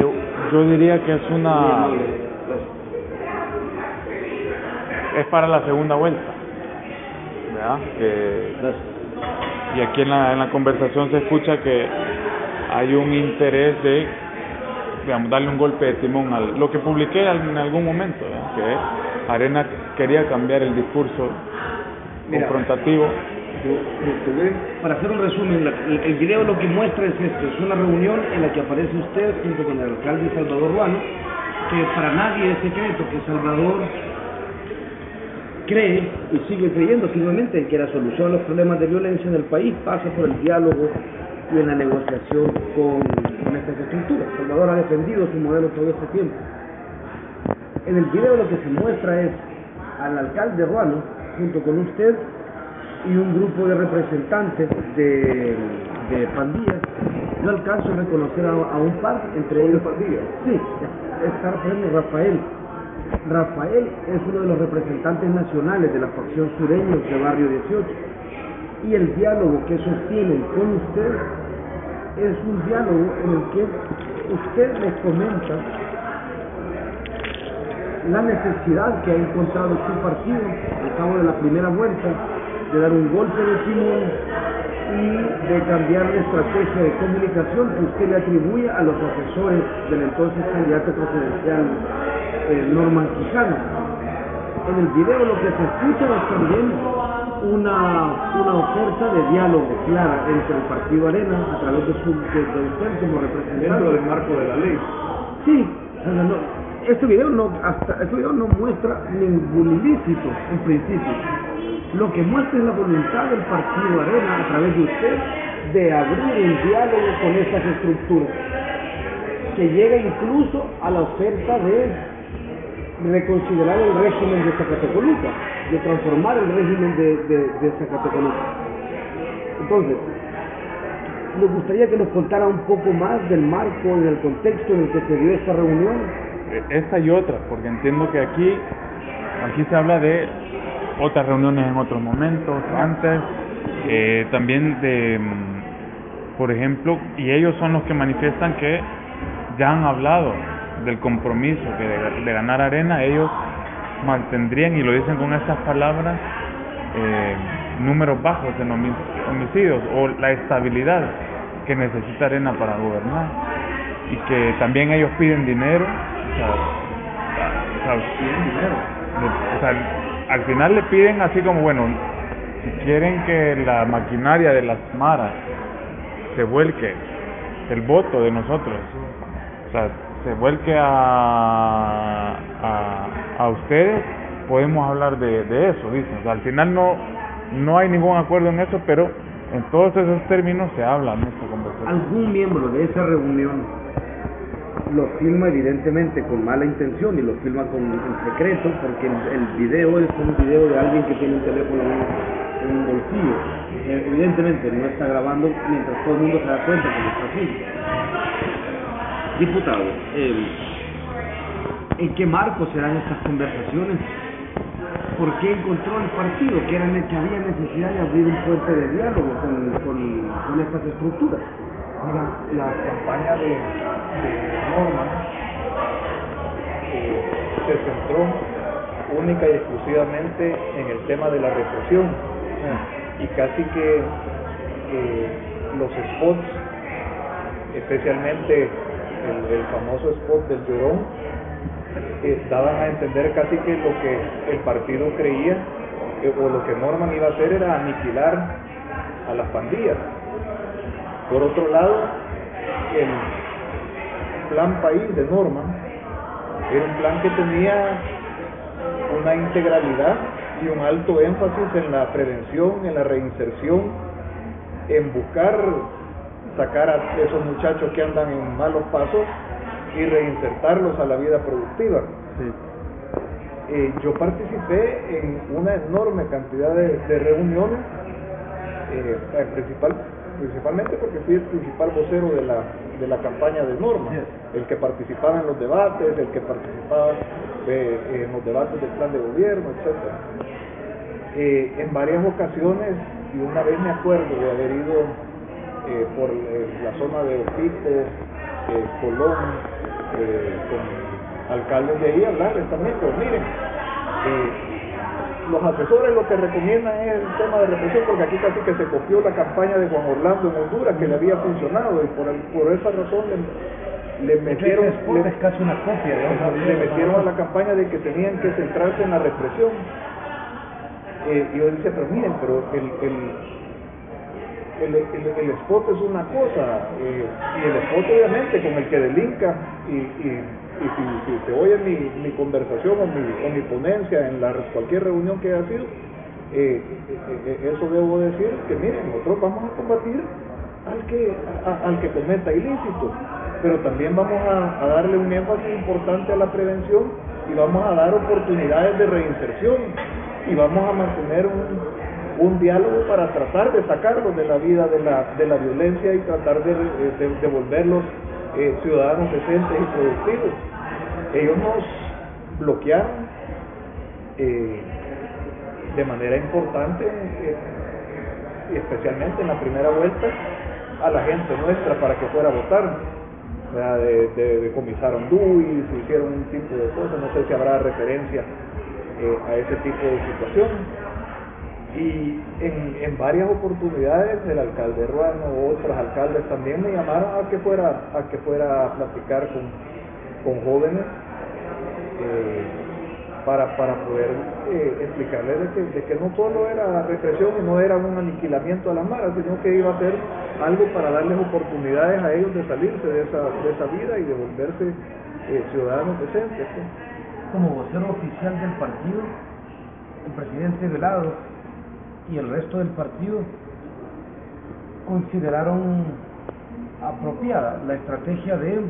yo diría que es una es para la segunda vuelta ¿verdad? Que, y aquí en la, en la conversación se escucha que hay un interés de digamos, darle un golpe de timón a lo que publiqué en algún momento, que Arena quería cambiar el discurso confrontativo. Para hacer un resumen, el, video lo que muestra es esto, es una reunión en la que aparece usted junto con el alcalde Salvador Ruano, que para nadie es secreto que Salvador cree y sigue creyendo firmemente que la solución a los problemas de violencia en el país pasa por el diálogo y en la negociación con, estas estructuras. Salvador ha defendido su modelo todo este tiempo. En el video lo que se muestra es al alcalde Ruano, junto con usted y un grupo de representantes de, de pandillas. No alcanzo a reconocer a, un par, entre ellos. pandillas? Sí, está Rafael. Rafael es uno de los representantes nacionales de la facción sureños de Barrio 18 y el diálogo que sostienen con usted es un diálogo en el que usted les comenta la necesidad que ha encontrado su partido al cabo de la primera vuelta de dar un golpe de timón y de cambiar la estrategia de comunicación que usted le atribuye a los asesores del entonces candidato presidencial eh, Norman Quijano. En el video lo que se escucha es también una, una oferta de diálogo clara entre el Partido Arena a través de, su, de, usted como representante. Dentro del marco de la ley. Sí, este video no hasta este video no muestra ningún ilícito en principio. Lo que muestra es la voluntad del Partido Arena a través de usted de abrir un diálogo con estas estructuras que llega incluso a la oferta de reconsiderar el régimen de Zacatecoluca, de transformar el régimen de, de, de Zacatecoluca. Entonces, me gustaría que nos contara un poco más del marco y del contexto en el que se dio esta reunión. Eh, esta y otras, porque entiendo que aquí, aquí se habla de otras reuniones en otros momentos, antes, eh, también de, mm, por ejemplo, y ellos son los que manifiestan que ya han hablado del compromiso que de, ganar arena, ellos mantendrían, y lo dicen con estas palabras, eh, números bajos en homicidios o la estabilidad que necesita Arena para gobernar. Y que también ellos piden dinero, o sea, al final le piden así como bueno, si quieren que la maquinaria de las maras se vuelque el voto de nosotros, o sea, se vuelque a, a, ustedes, podemos hablar de, de eso, dicen. al final no, no hay ningún acuerdo en eso, pero en todos esos términos se habla en esta conversación. ¿Algún miembro de esa reunión lo filma evidentemente con mala intención y lo filma con en secreto porque el, video es un video de alguien que tiene un teléfono en, un bolsillo. Eh, evidentemente no está grabando mientras todo el mundo se da cuenta que lo está haciendo. Diputado, ¿en qué marco se dan estas conversaciones? ¿Por qué encontró el partido que, era, que había necesidad de abrir un puente de diálogo con, con, estas estructuras? La campaña de, de Norman eh, se centró única y exclusivamente en el tema de la represión y casi que eh, los spots, especialmente el, famoso spot del llorón, eh, daban a entender casi que lo que el partido creía eh, o lo que Norman iba a hacer era aniquilar a las pandillas. Por otro lado, el plan país de Norman era un plan que tenía una integralidad y un alto énfasis en la prevención, en la reinserción, en buscar sacar a esos muchachos que andan en malos pasos y reinsertarlos a la vida productiva. Eh, yo participé en una enorme cantidad de, reuniones, eh, principal, principalmente porque fui el principal vocero de la, de la campaña de Norma, el que participaba en los debates, el que participaba eh, en los debates del plan de gobierno, etc. en varias ocasiones, y una vez me acuerdo de haber ido eh, por eh, la zona de Opico, eh, Colón, eh, con alcaldes de ahí a hablarles también, pero miren, eh, los asesores lo que recomiendan es el tema de represión, porque aquí casi que se copió la campaña de Juan Orlando en Honduras, que le había funcionado, y por, el- por esa razón le, le metieron, le- es casi una copia le metieron a la campaña de que tenían que centrarse en la represión. Eh, y yo decía, pero miren, pero el, el, el, el- el spot es una cosa, eh, y el spot obviamente con el que delinca, y, y, y si, si se oye mi, mi conversación o mi, o mi ponencia en la, cualquier reunión que haya sido, eh, eh, eso debo decir que miren, nosotros vamos a combatir al que, al que cometa ilícito, pero también vamos a, a darle un énfasis importante a la prevención y vamos a dar oportunidades de reinserción y vamos a mantener un, un diálogo para tratar de sacarlos de la vida de la, de la violencia y tratar de, de, de volverlos eh, ciudadanos decentes y productivos. Ellos nos bloquearon eh, de manera importante, eh, y especialmente en la primera vuelta, a la gente nuestra para que fuera a votar. De, de, hicieron un tipo de cosas, no sé si habrá referencia a ese tipo de situación. Y en, en varias oportunidades el alcalde Ruano otros alcaldes también me llamaron a que fuera a que fuera a platicar con, con jóvenes eh, para, para poder eh, explicarles de que, de que no solo era represión y no era un aniquilamiento a las maras, sino que iba a ser algo para darles oportunidades a ellos de salirse de esa, de esa vida y de volverse eh, ciudadanos decentes. pues. Como vocero oficial del partido, el presidente Velado y el resto del partido consideraron apropiada la estrategia de,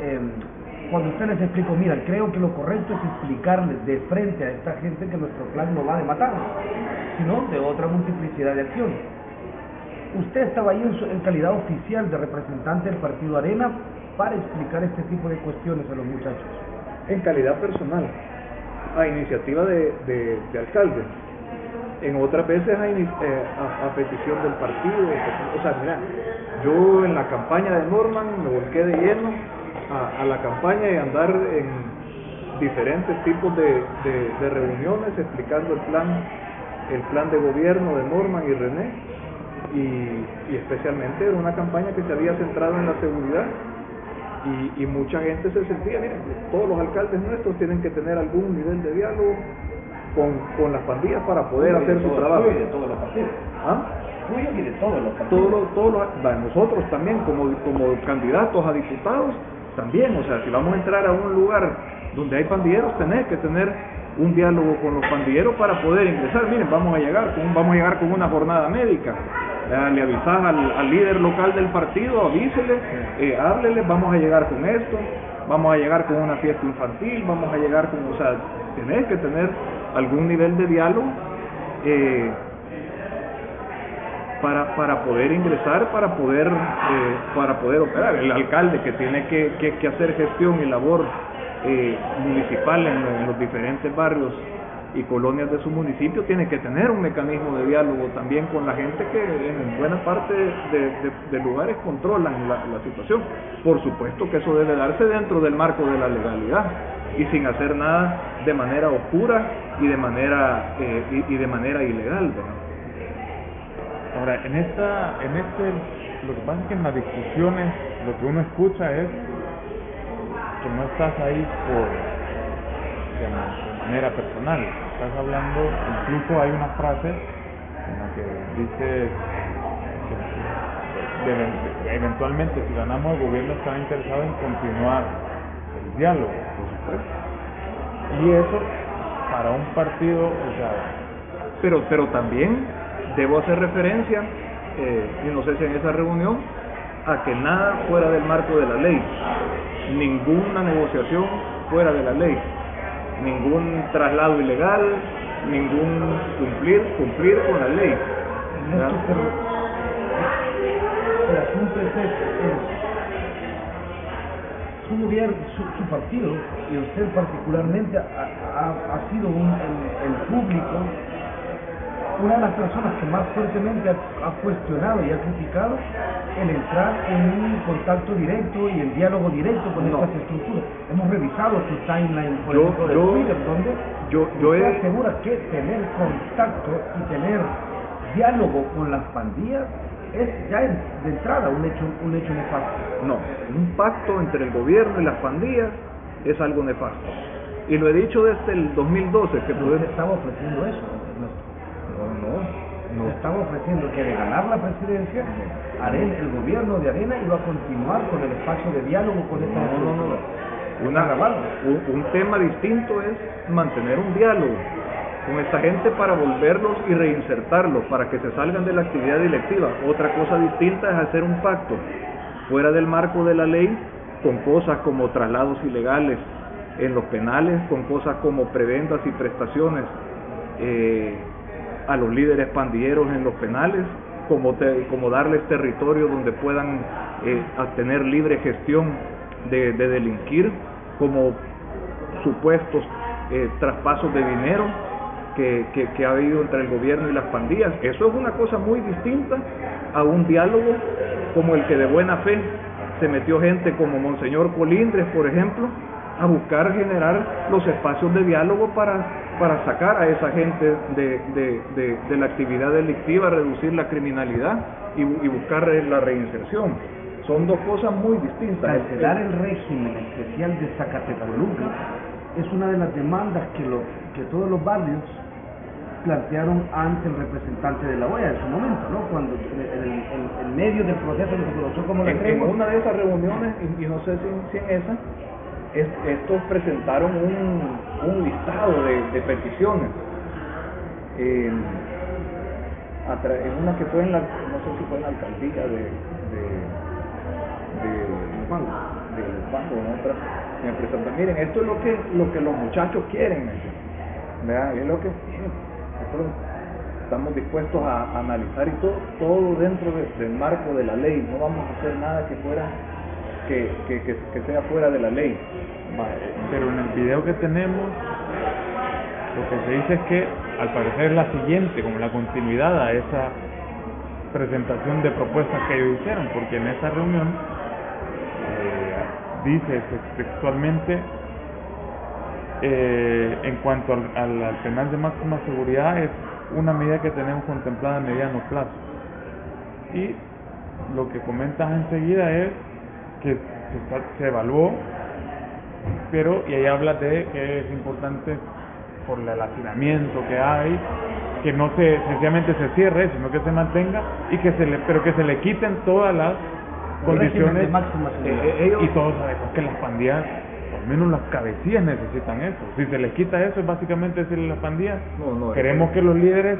eh, cuando usted les explicó, mira, creo que lo correcto es explicarles de frente a esta gente que nuestro plan no va de matar, sino de otra multiplicidad de acciones. Usted estaba ahí en, su- en calidad oficial de representante del partido Arena para explicar este tipo de cuestiones a los muchachos. en calidad personal, a iniciativa de alcalde, en otras veces eh, a- a petición del partido. O sea, mira, yo en la campaña de Norman me volqué de lleno a, a la campaña y andar en diferentes tipos de, de- reuniones explicando el plan, el plan de gobierno de Norman y René. Y, y especialmente era una campaña que se había centrado en la seguridad y, y mucha gente se sentía, miren, todos los alcaldes nuestros tienen que tener algún nivel de diálogo con, con las pandillas para poder hacer su trabajo. de todos los partidos. ¿Ah? Tuyo y de todos los partidos. Todos los- va, nosotros también como, como candidatos a diputados, también, o sea, si vamos a entrar a un lugar donde hay pandilleros, tenés que tener un diálogo con los pandilleros para poder ingresar. Miren, vamos a llegar con, vamos a llegar con una jornada médica. Le avisás al, al líder local del partido, avísele, eh, háblele, vamos a llegar con esto, vamos a llegar con una fiesta infantil, vamos a llegar con, o sea, tenés que tener algún nivel de diálogo eh, para, para poder ingresar, para poder, eh, para poder operar. El alcalde que tiene que, que, hacer gestión y labor eh, municipal en los diferentes barrios y colonias de su municipio tiene que tener un mecanismo de diálogo también con la gente que en buena parte de, lugares controlan la, situación. Por supuesto que eso debe darse dentro del marco de la legalidad y sin hacer nada de manera oscura y de manera eh, y, de manera ilegal. ¿verdad? Ahora, en esta, en este, lo que pasa que en las discusiones lo que uno escucha es que no estás ahí por, digamos, manera personal. Estás hablando, incluso hay una frase en la que dice eventualmente si ganamos el gobierno estará interesado en continuar el diálogo, por supuesto. Y eso para un partido, o sea, pero pero también debo hacer referencia eh, y no sé si en esa reunión a que nada fuera del marco de la ley ninguna negociación fuera de la ley ningún traslado ilegal ningún cumplir cumplir con la ley. Pero el asunto es este, es su gobierno, su, su partido, y usted particularmente ha, ha- ha sido un, el, el público una de las personas que más fuertemente ha, ha cuestionado y ha criticado el entrar en un contacto directo y en diálogo directo con No. estas estructuras. Hemos revisado su timeline, por Yo- ejemplo, de yo- Twitter, donde yo- yo he- asegura que tener contacto y tener diálogo con las pandillas es ya de entrada un hecho, un hecho nefasto. No, un pacto entre el gobierno y las pandillas es algo nefasto. Y lo he dicho desde el 2012, que Pero usted estaba ofreciendo eso. Nos no. estaba ofreciendo que de ganar la presidencia, Arena, el gobierno de Arena iba a continuar con el espacio de diálogo con esta No, no, no. Una- un tema distinto es mantener un diálogo con esta gente para volverlos y reinsertarlos, para que se salgan de la actividad directiva. Otra cosa distinta es hacer un pacto fuera del marco de la ley con cosas como traslados ilegales en los penales, con cosas como prebendas y prestaciones eh, a los líderes pandilleros en los penales, como, te- como darles territorio donde puedan eh, tener libre gestión de, de delinquir, como supuestos eh, traspasos de dinero que, que, que ha habido entre el gobierno y las pandillas. Eso es una cosa muy distinta a un diálogo como el que de buena fe se metió gente como Monseñor Colindres, por ejemplo, a buscar generar los espacios de diálogo para, para sacar a esa gente de, de, de, de la actividad delictiva, reducir la criminalidad y, bu- y buscar la reinserción. Son dos cosas muy distintas. Cancelar el régimen especial de Zacatecoluca es una de las demandas que, lo- que todos los barrios plantearon ante el representante de la OEA en su momento, ¿no? Cuando en, medio del proceso que se conoció como la En, en una de esas reuniones, y, y no sé si, si en esa, es- estos presentaron un, un listado de, de peticiones. Eh, en una que fue en la, no sé si fue en la alcaldía de, de, de de en otra, me presentan, miren, esto es lo que, lo que los muchachos quieren, es lo que nosotros estamos dispuestos a, analizar y todo, todo dentro de- del marco de la ley, no vamos a hacer nada que fuera, que, que, que, sea fuera de la ley. Pero en el video que tenemos, lo que se dice es que al parecer la siguiente, como la continuidad a esa presentación de propuestas que ellos hicieron, porque en esa reunión eh, dice tex- textualmente eh, en cuanto al, al- al penal de máxima seguridad es una medida que tenemos contemplada a mediano plazo y lo que comentas enseguida es que se, está- se evaluó pero y ahí habla de que es importante por el hacinamiento que hay que no se sencillamente se cierre sino que se mantenga y que se le pero que se le quiten todas las condiciones máxima eh, eh, y todos sabemos que las pandillas al menos las cabecillas necesitan eso. Si se les quita eso es básicamente decirle a las pandillas No, no, queremos que los líderes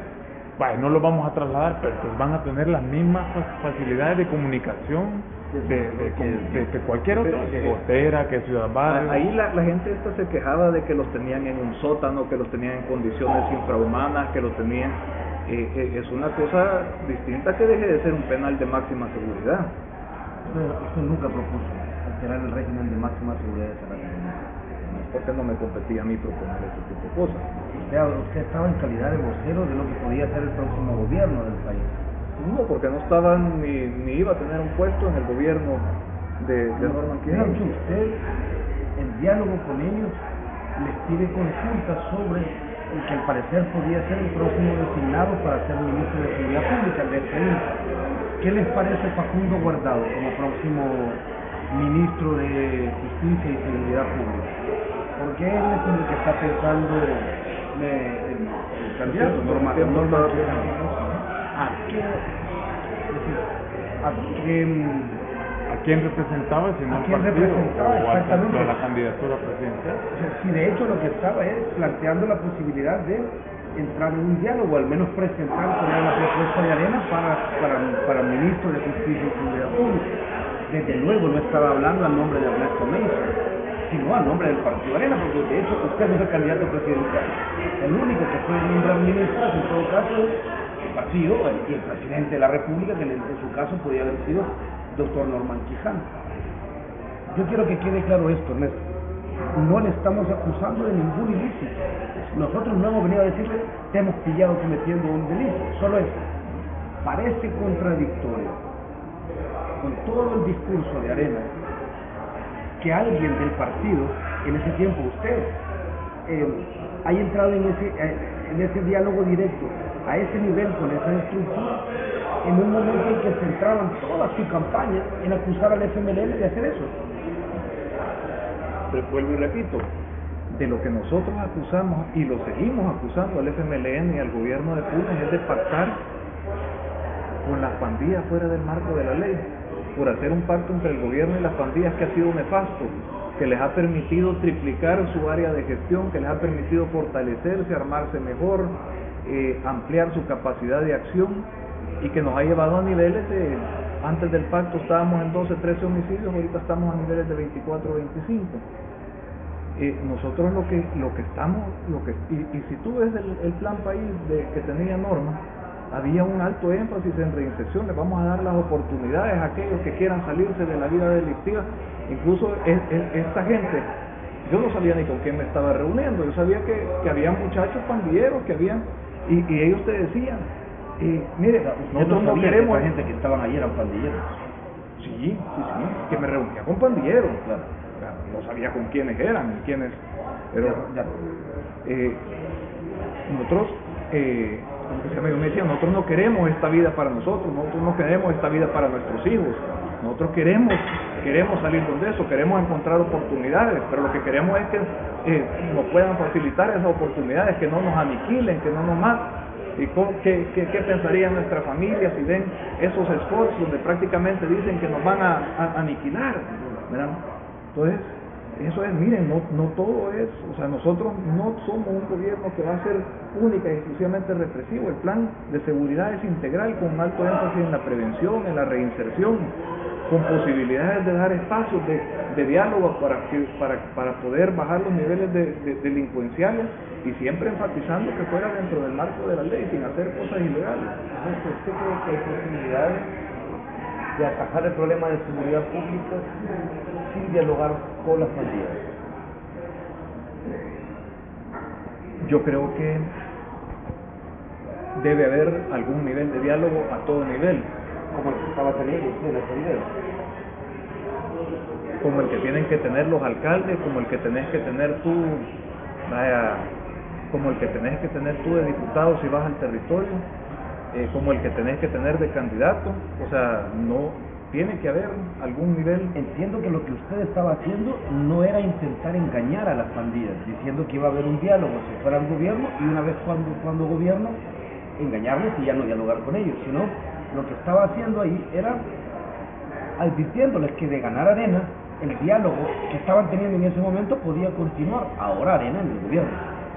no los vamos a trasladar pero que van a tener las mismas fa- facilidades de comunicación de, de- cualquier otro que eh, Gotera, que Ciudad Barrio Ahí la, la gente esta se quejaba de que los tenían en un sótano, que los tenían en condiciones infrahumanas, que los tenían... eh, eh, es una cosa distinta que deje de ser un penal de máxima seguridad. Usted, nunca propuso alterar el régimen de máxima seguridad de Zacatecoluca. ¿Por qué no me competía a mí proponer ese tipo de cosas? Usted, usted estaba en calidad de vocero de lo que podía ser el próximo gobierno del país. No, porque no estaba ni, ni iba a tener un puesto en el gobierno de, de Norman Quijano. usted, en diálogo con ellos, les pide consultas sobre el que al parecer podría ser el próximo designado para ser ministro de Seguridad Pública, de. ¿Qué les parece Facundo Guardado como próximo ministro de Justicia y Seguridad Pública? Porque él es el que está pensando eh, el, candidato, Norma, ¿A qué, a ¿A quién representaba si no ¿A quién partido representaba? o Exactamente. a la candidatura presidencial? O sea, si de hecho lo que estaba es planteando la posibilidad de entrar en un diálogo, al menos presentar poner la propuesta de arena para, para, para ministro de Justicia y Seguridad Pública. Desde luego no estaba hablando al nombre de Ernesto Mesa, sino al nombre del Partido Arena, porque de hecho usted no es el candidato presidencial. El único que puede nombrar ministros en todo caso el el presidente de la República, que en, su caso podría haber sido doctor Norman Quijano. Yo quiero que quede claro esto, Ernesto. no le estamos acusando de ningún ilícito. Nosotros no hemos venido a decirle, te hemos pillado cometiendo un delito. Solo eso. Parece contradictorio con todo el discurso de Arena que alguien del partido, en ese tiempo usted, eh, haya entrado en ese, eh, en ese diálogo directo, a ese nivel, con esa estructura, en un momento en que centraban toda su campaña en acusar al FMLN de hacer eso. vuelvo y repito, de lo que nosotros acusamos y lo seguimos acusando al FMLN y al gobierno de Putin es de pactar con las pandillas fuera del marco de la ley, por hacer un pacto entre el gobierno y las pandillas que ha sido nefasto, que les ha permitido triplicar su área de gestión, que les ha permitido fortalecerse, armarse mejor, eh, ampliar su capacidad de acción y que nos ha llevado a niveles de, antes del pacto estábamos en 12, 13 homicidios, ahorita estamos a niveles de 24, 25. Eh, nosotros lo que lo que estamos lo que y, si tú ves el, plan país de, que tenía norma había un alto énfasis en reinserción le vamos a dar las oportunidades a aquellos que quieran salirse de la vida delictiva incluso esta gente yo no sabía ni con quién me estaba reuniendo yo sabía que, que había muchachos pandilleros que habían y, ellos te decían eh, mire nosotros no, queremos gente que estaban ayer eran pandilleros sí sí sí que me reunía con pandilleros claro. No sabía con quiénes eran y quiénes, pero eh, nosotros, eh, me decía, nosotros no queremos esta vida para nosotros, nosotros no queremos esta vida para nuestros hijos, nosotros queremos, queremos salir de eso, queremos encontrar oportunidades, pero lo que queremos es que eh, nos puedan facilitar esas oportunidades, que no nos aniquilen, que no nos maten. ¿Y qué, qué, qué, pensaría nuestra familia si ven esos esfuerzos donde prácticamente dicen que nos van a, aniquilar? Entonces, eso es, miren, no, no todo es, o sea, nosotros no somos un gobierno que va a ser única y exclusivamente represivo. El plan de seguridad es integral con alto énfasis en la prevención, en la reinserción, con posibilidades de dar espacios de, diálogo para, que, para, para poder bajar los niveles de, delincuenciales y siempre enfatizando que fuera dentro del marco de la ley, sin hacer cosas ilegales. ¿Usted cree que hay posibilidades de atajar el problema de seguridad pública sin dialogar con las pandillas? Yo creo que debe haber algún nivel de diálogo a todo nivel. Como el que estaba teniendo usted en este video. Como el que tienen que tener los alcaldes, como el que tenés que tener tú, vaya, como el que tenés que tener tú de diputado si vas al territorio eh, como el que tenés que tener de candidato, o sea, no tiene que haber algún nivel. Entiendo que lo que usted estaba haciendo no era intentar engañar a las pandillas, diciendo que iba a haber un diálogo si fuera el gobierno y una vez cuando, cuando gobierno, engañarles y ya no dialogar con ellos, sino lo que estaba haciendo ahí era advirtiéndoles que de ganar arena, el diálogo que estaban teniendo en ese momento podía continuar ahora arena en el gobierno.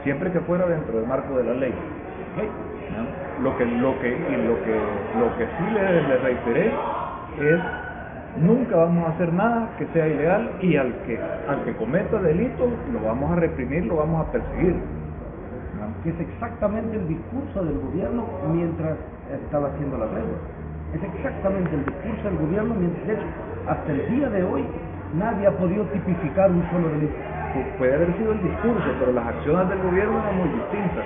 Siempre que fuera dentro del marco de la ley. Lo que, lo que, y lo que, lo que sí le, le reiteré es nunca vamos a hacer nada que sea ilegal y al que, al que cometa delito lo vamos a reprimir, lo vamos a perseguir. Que es exactamente el discurso del gobierno mientras estaba haciendo la regla. Es exactamente el discurso del gobierno mientras, de hecho, hasta el día de hoy nadie ha podido tipificar un solo delito. puede haber sido el discurso, pero las acciones del gobierno eran muy distintas.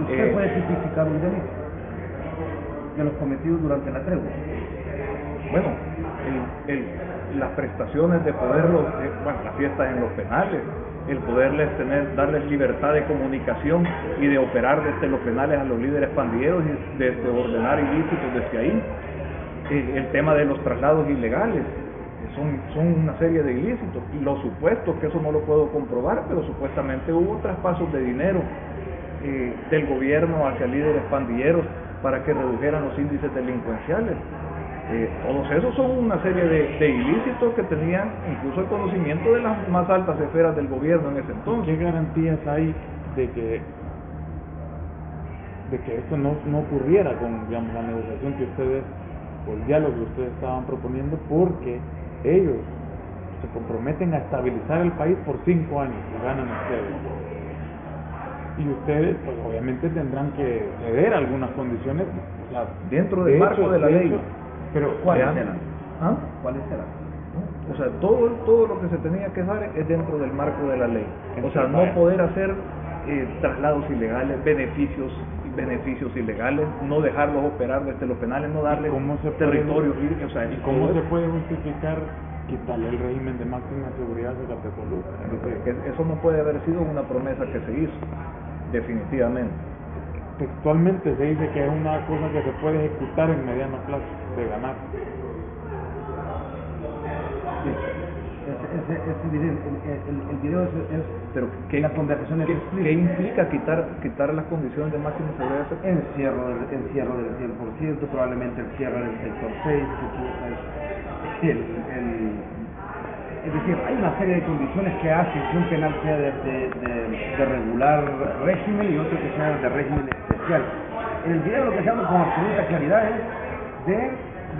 ¿Usted eh, puede tipificar un delito? de los cometidos durante la tregua. Bueno, las prestaciones de poderlo, eh, bueno, las fiestas en los penales, el poderles tener, darles libertad de comunicación y de operar desde los penales a los líderes pandilleros y desde ordenar ilícitos desde ahí. El tema de los traslados ilegales, son, son una serie de ilícitos. Y los supuestos, que eso no lo puedo comprobar, pero supuestamente hubo traspasos de dinero eh, del gobierno hacia líderes pandilleros para que redujeran los índices delincuenciales. Eh, todos esos son una serie de, ilícitos que tenían incluso el conocimiento de las más altas esferas del gobierno en ese entonces. ¿Qué garantías hay de que de que esto no, no ocurriera con digamos, la negociación que ustedes, o el diálogo que ustedes estaban proponiendo, porque ellos se comprometen a estabilizar el país por cinco años, lo ganan ustedes. Y ustedes pues obviamente tendrán que ceder algunas condiciones dentro del marco de la ley pero ¿cuáles serán? ¿Ah? ¿cuáles? ¿no? O sea, todo, todo lo que se tenía que hacer es dentro del marco de la ley. O sea, no poder hacer eh, traslados ilegales, beneficios beneficios ilegales, no dejarlos operar desde los penales, no darles ¿Cómo se territorio. Puede, o sea, ¿Y cómo se puede justificar quitarle el régimen de máxima seguridad de la Tlatelolco? Eso no puede haber sido una promesa que se hizo, definitivamente. Textualmente se dice que es una cosa que se puede ejecutar en mediano plazo, de ganar. es, es, evidente, el, el, video es, es pero ¿qué, la conversación ¿qué, ¿qué, implica quitar quitar las condiciones de máxima seguridad? Encierro del, encierro del 100%, probablemente el cierre del sector 6, el, el, es decir, hay una serie de condiciones que hacen que un penal sea de, de, regular régimen y otro que sea de régimen especial. En el video lo que se habla con absoluta claridad es de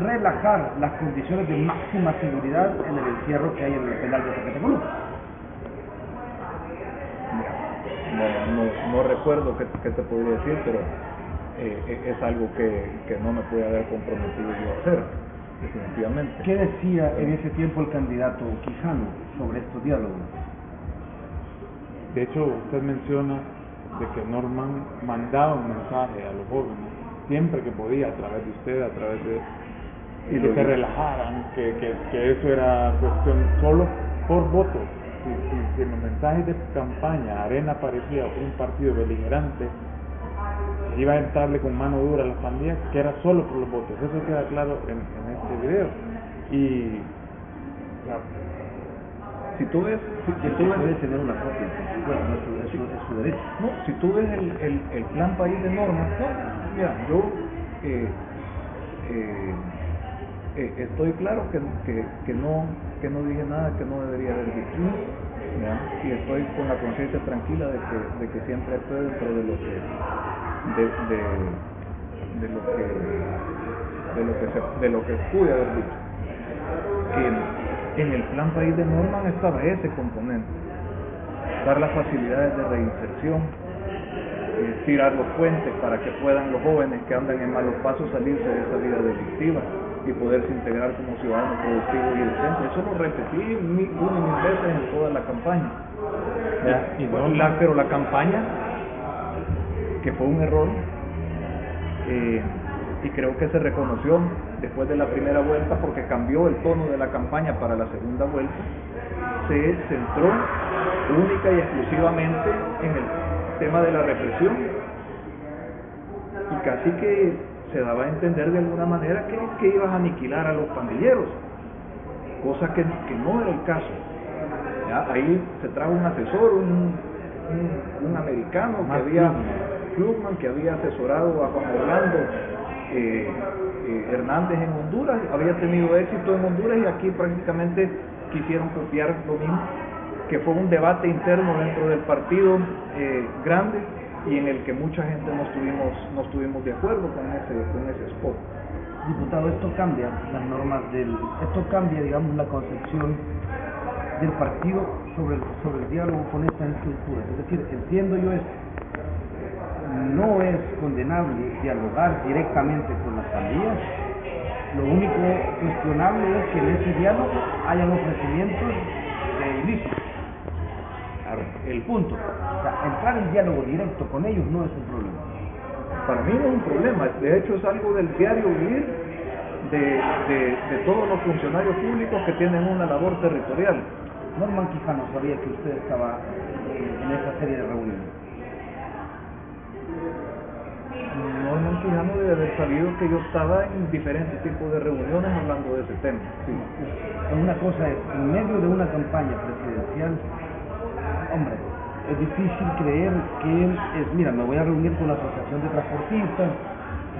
relajar las condiciones de máxima seguridad en el encierro que hay en el penal de Zacatecoluca. No, no, no recuerdo qué, qué, te podría decir, pero eh, es algo que, no me puede haber comprometido yo a hacer, definitivamente. ¿Qué decía en ese tiempo el candidato Quijano sobre estos diálogos? De hecho, usted menciona de que Norman mandaba un mensaje a los jóvenes siempre que podía, a través de usted, a través de y que se relajaran, que, que, que, eso era cuestión solo por votos. Si, si, si, en los mensajes de campaña Arena parecía un partido beligerante, iba a entrarle con mano dura a las pandillas, que era solo por los votos. Eso queda claro en, en este video. Y si tú ves, si, si tú ves, tener una copia, bueno, es, su, es su derecho. No, si tú ves el, el, el plan país de normas, no, mira, yo eh, eh, eh, estoy claro que, que, que, no, que no dije nada que no debería haber dicho. Y estoy con la conciencia tranquila de que, de que siempre estoy dentro de lo que de, de, de lo que de lo que se, de lo que pude haber dicho. En, en el plan país de Norman estaba ese componente, dar las facilidades de reinserción, eh, tirar los puentes para que puedan los jóvenes que andan en malos pasos salirse de esa vida delictiva y poderse integrar como ciudadanos productivos y decentes. Eso lo repetí mil, una y mil veces en toda la campaña. Y no, la, pero la campaña, que fue un error, eh, y creo que se reconoció después de la primera vuelta porque cambió el tono de la campaña para la segunda vuelta, se centró única y exclusivamente en el tema de la represión y casi que se daba a entender de alguna manera que, que ibas a aniquilar a los pandilleros, cosa que, que no era el caso. ¿Ya? Ahí se trajo un asesor, un, un, un americano que había, Klugman, que había asesorado a Juan Orlando eh, eh, Hernández en Honduras, había tenido éxito en Honduras y aquí prácticamente quisieron copiar lo mismo, que fue un debate interno dentro del partido eh, grande y en el que mucha gente no estuvimos, no estuvimos de acuerdo con ese, con ese spot. Diputado, esto cambia las normas del, esto cambia, digamos, la concepción del partido sobre el, sobre el diálogo con estas estructuras. Es decir, entiendo yo esto, no es condenable dialogar directamente con las pandillas, lo único cuestionable es que en ese diálogo hayan ofrecimientos de ilícitos el punto. O sea, entrar en diálogo directo con ellos no es un problema. Para mí no es un problema, de hecho es algo del diario vivir de, de, de todos los funcionarios públicos que tienen una labor territorial. Norman Quijano sabía que usted estaba en esa serie de reuniones. Sabido que yo estaba en diferentes tipos de reuniones hablando de ese tema. Sí. Una cosa es, en medio de una campaña presidencial, hombre, es difícil creer que él es, mira, me voy a reunir con la Asociación de Transportistas,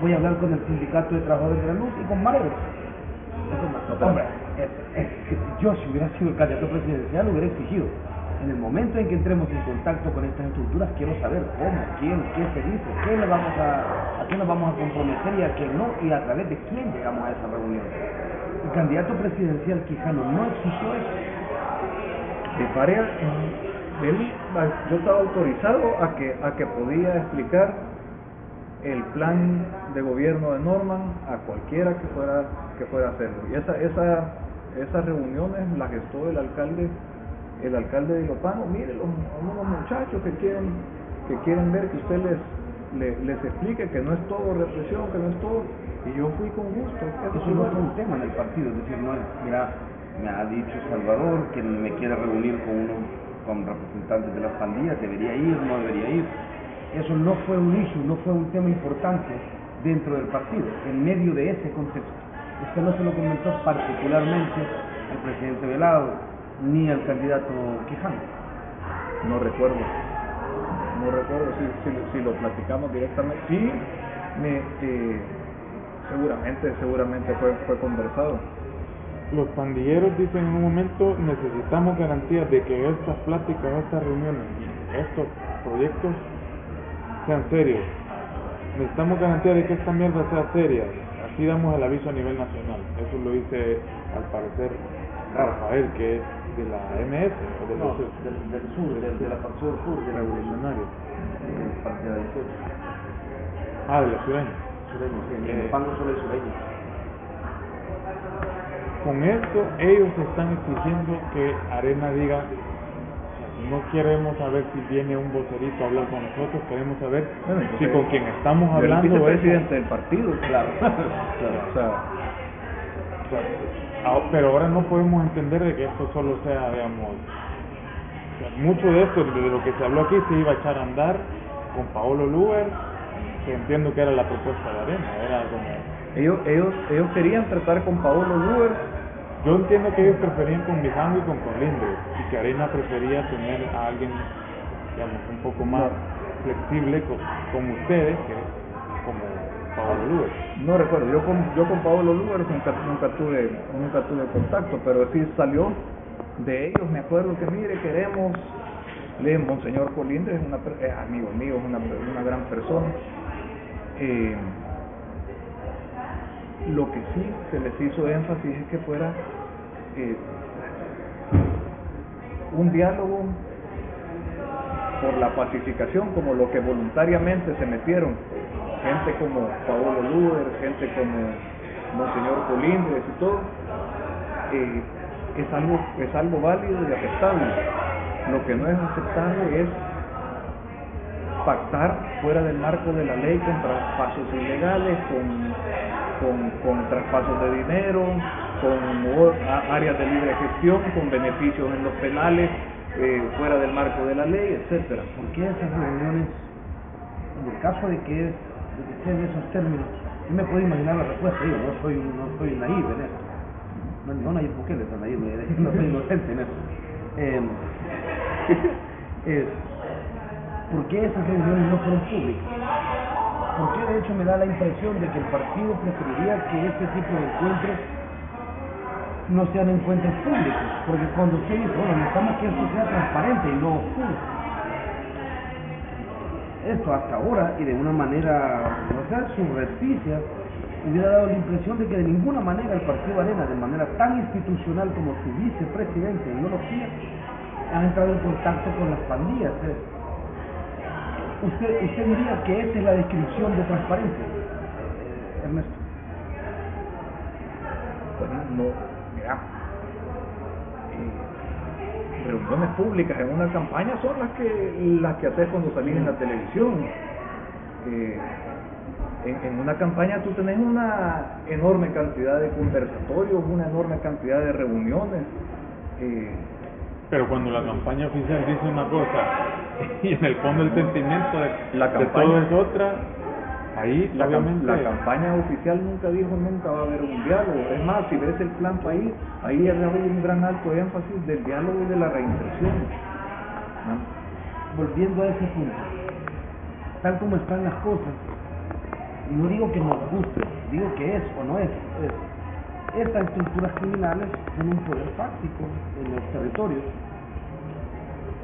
voy a hablar con el Sindicato de Trabajadores de la Luz y con Mareros. Eso, hombre, es, es, yo si hubiera sido el candidato presidencial lo hubiera exigido. En el momento en que entremos en contacto con estas estructuras, quiero saber cómo, quién, qué se dice, qué le vamos a, a qué nos vamos a comprometer y a qué no, y a través de quién llegamos a esa reunión. El candidato presidencial Quijano no exigió eso. De yo estaba autorizado a que, a que podía explicar el plan de gobierno de Norman a cualquiera que fuera que fuera a hacerlo. Y esa, esa, esas reuniones las gestó el alcalde, el alcalde de Ilopano. Mire, los, unos muchachos que quieren, que quieren ver que usted les, le- les, explique que no es todo represión, que no es todo. Y yo fui con gusto. Eso no fue un tema en el partido, es decir, no es, mira, me ha dicho Salvador que me quiere reunir con uno, con representantes de las pandillas, debería ir, no debería ir. Eso no fue un issue, no fue un tema importante dentro del partido, en medio de ese contexto. Usted no se lo comentó particularmente al presidente Velado ni al candidato Quijano. No recuerdo. No recuerdo si, si, si lo platicamos directamente. Sí, me, eh, seguramente, seguramente fue, fue conversado. Los pandilleros dicen en un momento necesitamos garantías de que estas pláticas, estas reuniones y estos proyectos sean serios. Necesitamos garantía de que esta mierda sea seria. Así damos el aviso a nivel nacional. Eso lo dice al parecer Rafael, que es de la MS, o de No, del, del sur, del, de la facción sur, de la revolucionarios. del partido 18. Ah, de la sureña. Sureño, sí, en Eh, el Pango solo es sureño. Con esto ellos están exigiendo que Arena diga, no queremos saber si viene un vocerito a hablar con nosotros, queremos saber Bueno, si con quien estamos hablando es... vicepresidente del partido. Claro, O sea, Ah, Pero ahora no podemos entender de que esto solo sea, digamos, o sea, mucho de esto, de lo que se habló aquí, se iba a echar a andar con Paolo Luber, que entiendo que era la propuesta de Arena, era como... ellos, ellos, ellos querían tratar con Paolo Luber. Yo entiendo que ellos preferían con Mijango y con Colindres, y que Arena prefería tener a alguien, digamos, un poco más flexible co- como ustedes, que como Paolo Luber. No recuerdo, yo con, yo con Paolo Luber nunca, nunca, tuve, nunca tuve contacto, pero sí salió de ellos. Me acuerdo que, mire, queremos. Le Monseñor Colindres es es amigo mío, es una, una gran persona. Eh, lo que sí se les hizo énfasis es que fuera eh, un diálogo por la pacificación, como lo que voluntariamente se metieron, gente como Paolo Luder, gente como Monseñor Colindres y todo, eh, es algo es algo válido y aceptable. Lo que no es aceptable es pactar fuera del marco de la ley con traspasos ilegales, con, con, traspasos de dinero, con áreas de libre gestión, con beneficios en los penales, eh, fuera del marco de la ley, etcétera. ¿Por qué esas reuniones, en el caso de que, sean esos términos, yo me puedo imaginar la respuesta, yo no soy, no soy naive en esto, no, no naive Bukele, es naive, no soy inocente en eso. Es, ¿Por qué esas reuniones no fueron públicas? ¿Por qué de hecho me da la impresión de que el partido preferiría que este tipo de encuentros no sean encuentros públicos? Porque cuando usted dice, bueno, necesitamos que esto sea transparente y no oscuro. Esto hasta ahora, y de una manera, no sé, subrepticia, hubiera dado la impresión de que de ninguna manera el Partido Arena, de manera tan institucional como su vicepresidente en ideología, han entrado en contacto con las pandillas. ¿eh? ¿Usted, ¿Usted diría que esa es la descripción de transparencia, Ernesto? Bueno, no, mira, eh, reuniones públicas en una campaña son las que las que haces cuando salís en la televisión. Eh, en, en una campaña tú tenés una enorme cantidad de conversatorios, una enorme cantidad de reuniones. eh, Pero cuando la campaña oficial dice una cosa y en el fondo el sentimiento de, La de todo es otra, ahí La, cam- obviamente la campaña oficial nunca dijo nunca va a haber un diálogo. Es más, si ves el plan país, ahí había un gran alto énfasis del diálogo y de la reinserción. ¿no? volviendo a ese punto, tal como están las cosas, y no digo que nos guste, digo que es o no es, es estas estructuras criminales con un poder fáctico en los territorios.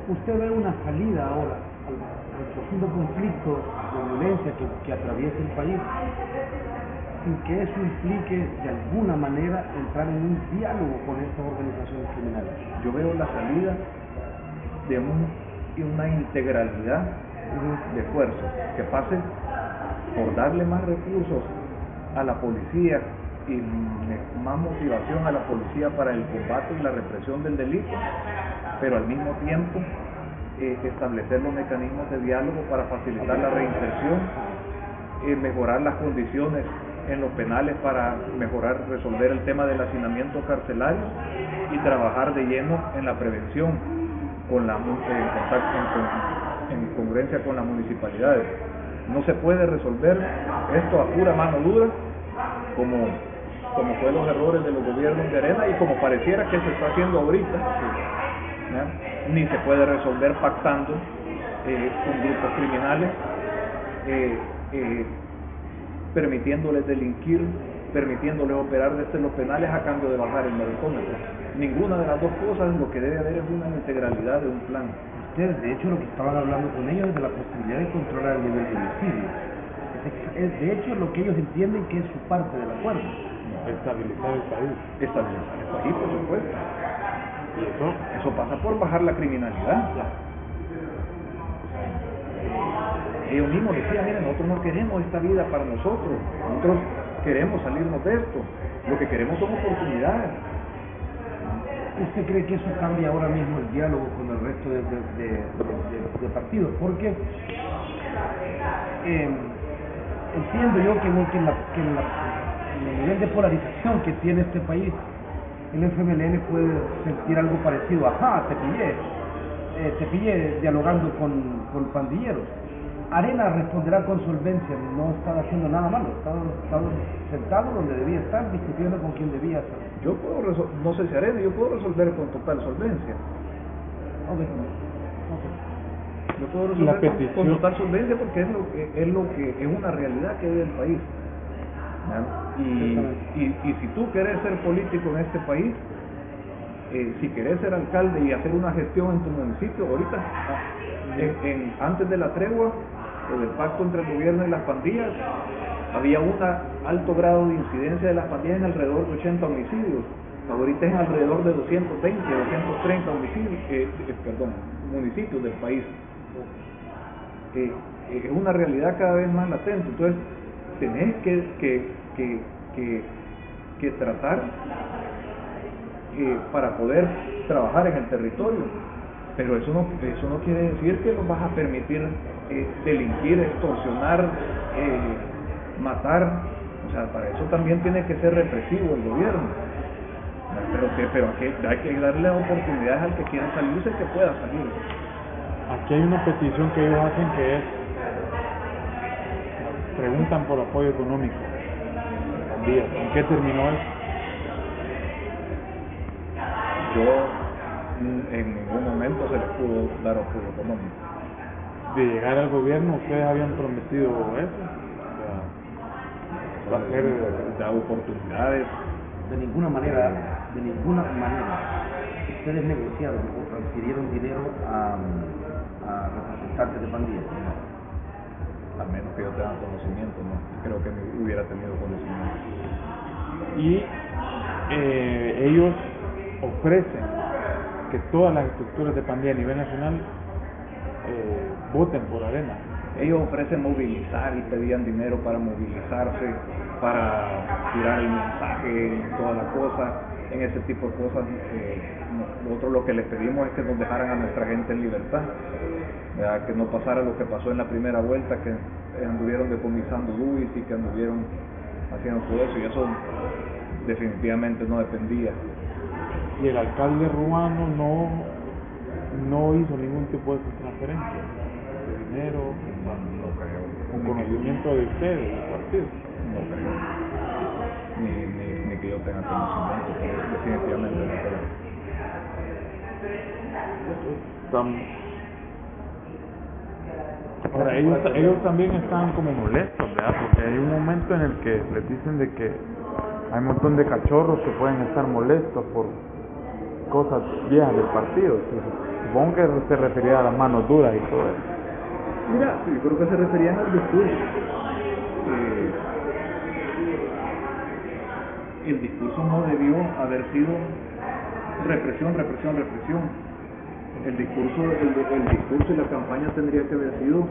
Usted ve una salida ahora al, al profundo conflicto de violencia que, atraviesa el país, sin que eso implique de alguna manera entrar en un diálogo con estas organizaciones criminales. Yo veo la salida de un, de una integralidad de esfuerzos que pase por darle más recursos a la policía, y más motivación a la policía para el combate y la represión del delito, pero al mismo tiempo eh, establecer los mecanismos de diálogo para facilitar la reinserción, eh, mejorar las condiciones en los penales para mejorar, resolver el tema del hacinamiento carcelario y trabajar de lleno en la prevención con la, en, contacto- en con- en congruencia con las municipalidades. No se puede resolver esto a pura mano dura, como, como fue los errores de los gobiernos de arena y como pareciera que se está haciendo ahorita. Ni se puede resolver pactando eh, con grupos criminales, eh, eh, permitiéndoles delinquir, permitiéndoles operar desde los penales a cambio de bajar el maricómetro. Ninguna de las dos cosas, lo que debe haber es una integralidad de un plan. Ustedes, de hecho, lo que estaban hablando con ellos es de la posibilidad de controlar el nivel de homicidio. Es, de hecho lo que ellos entienden que es su parte del acuerdo. Estabilizar el país. Estabilizar el país, por supuesto. Eso, pasa por bajar la criminalidad. Ellos mismos decían, miren, nosotros no queremos esta vida para nosotros, nosotros queremos salirnos de esto, lo que queremos son oportunidades. ¿Usted cree que eso cambia ahora mismo el diálogo con el resto de, de- partidos? Porque eh, entiendo yo que, que, la, que la- el nivel de polarización que tiene este país, el FMLN puede sentir algo parecido. Ajá, te pillé, eh, te pillé dialogando con, con pandilleros. Arena responderá con solvencia, no estaba haciendo nada malo, estaba, estaba sentado donde debía estar, discutiendo con quien debía estar. Yo puedo, resol- no sé si haré, yo puedo resolver con total solvencia. Ok, ok. Yo puedo La resolver con- con, total solvencia porque es lo que es lo que es una realidad que vive el país. ¿ya? Y, y, y si tú querés ser político en este país, eh, si querés ser alcalde y hacer una gestión en tu municipio, ahorita, ah, en, en- antes de la tregua o del pacto entre el gobierno y las pandillas, había un alto grado de incidencia de las pandillas en alrededor de 80 homicidios. Ahorita es alrededor de 220, 230 homicidios, eh, eh, perdón, municipios del país. Eh, eh, es una realidad cada vez más latente. Entonces, tenés que, que, que, tratar eh, para poder trabajar en el territorio. Pero eso no, eso no quiere decir que los vas a permitir eh, delinquir, extorsionar, eh, matar. O sea, para eso también tiene que ser represivo el gobierno. Pero, que, pero que hay que darle oportunidades al que quiera salirse que pueda salir. aquí hay una petición que ellos hacen que es, preguntan por apoyo económico. ¿En qué terminó eso? Yo mm, en ningún momento se les pudo dar apoyo económico. De llegar al gobierno, ustedes habían prometido eso. O sea, hacer, da oportunidades. De ninguna manera, de ninguna manera. Ustedes negociaron o transfirieron dinero a, a representantes de pandillas. Al menos que yo tenga conocimiento, no creo que hubiera tenido conocimiento. y eh, ellos ofrecen que todas las estructuras de pandilla a nivel nacional eh, voten por Arena. Ellos ofrecen movilizar y pedían dinero para movilizarse, para tirar el mensaje, toda la cosa, en ese tipo de cosas. eh, nosotros lo que les pedimos es que nos dejaran a nuestra gente en libertad, ¿verdad? que no pasara lo que pasó en la primera vuelta, que anduvieron decomisando Luis y que anduvieron haciendo todo eso, y eso definitivamente no dependía. Y el alcalde Ruano no, no hizo ningún tipo de transferencia de dinero, No creo. con conocimiento de ustedes, del partido. No creo. Ni, ni, ni que yo tenga conocimiento, pero definitivamente no creo. Ahora, ellos, ellos también están como molestos, ¿verdad? Porque hay un momento en el que les dicen de que hay un montón de cachorros que pueden estar molestos por cosas viejas del partido. Supongo que se refería a las manos duras y todo eso. Mira, yo creo que se referían al discurso. Eh, el discurso no debió haber sido represión, represión, represión. El discurso, el, discurso y la campaña tendría que haber sido,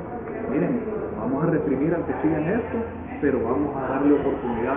miren, vamos a reprimir al que sigan esto, pero vamos a darle oportunidad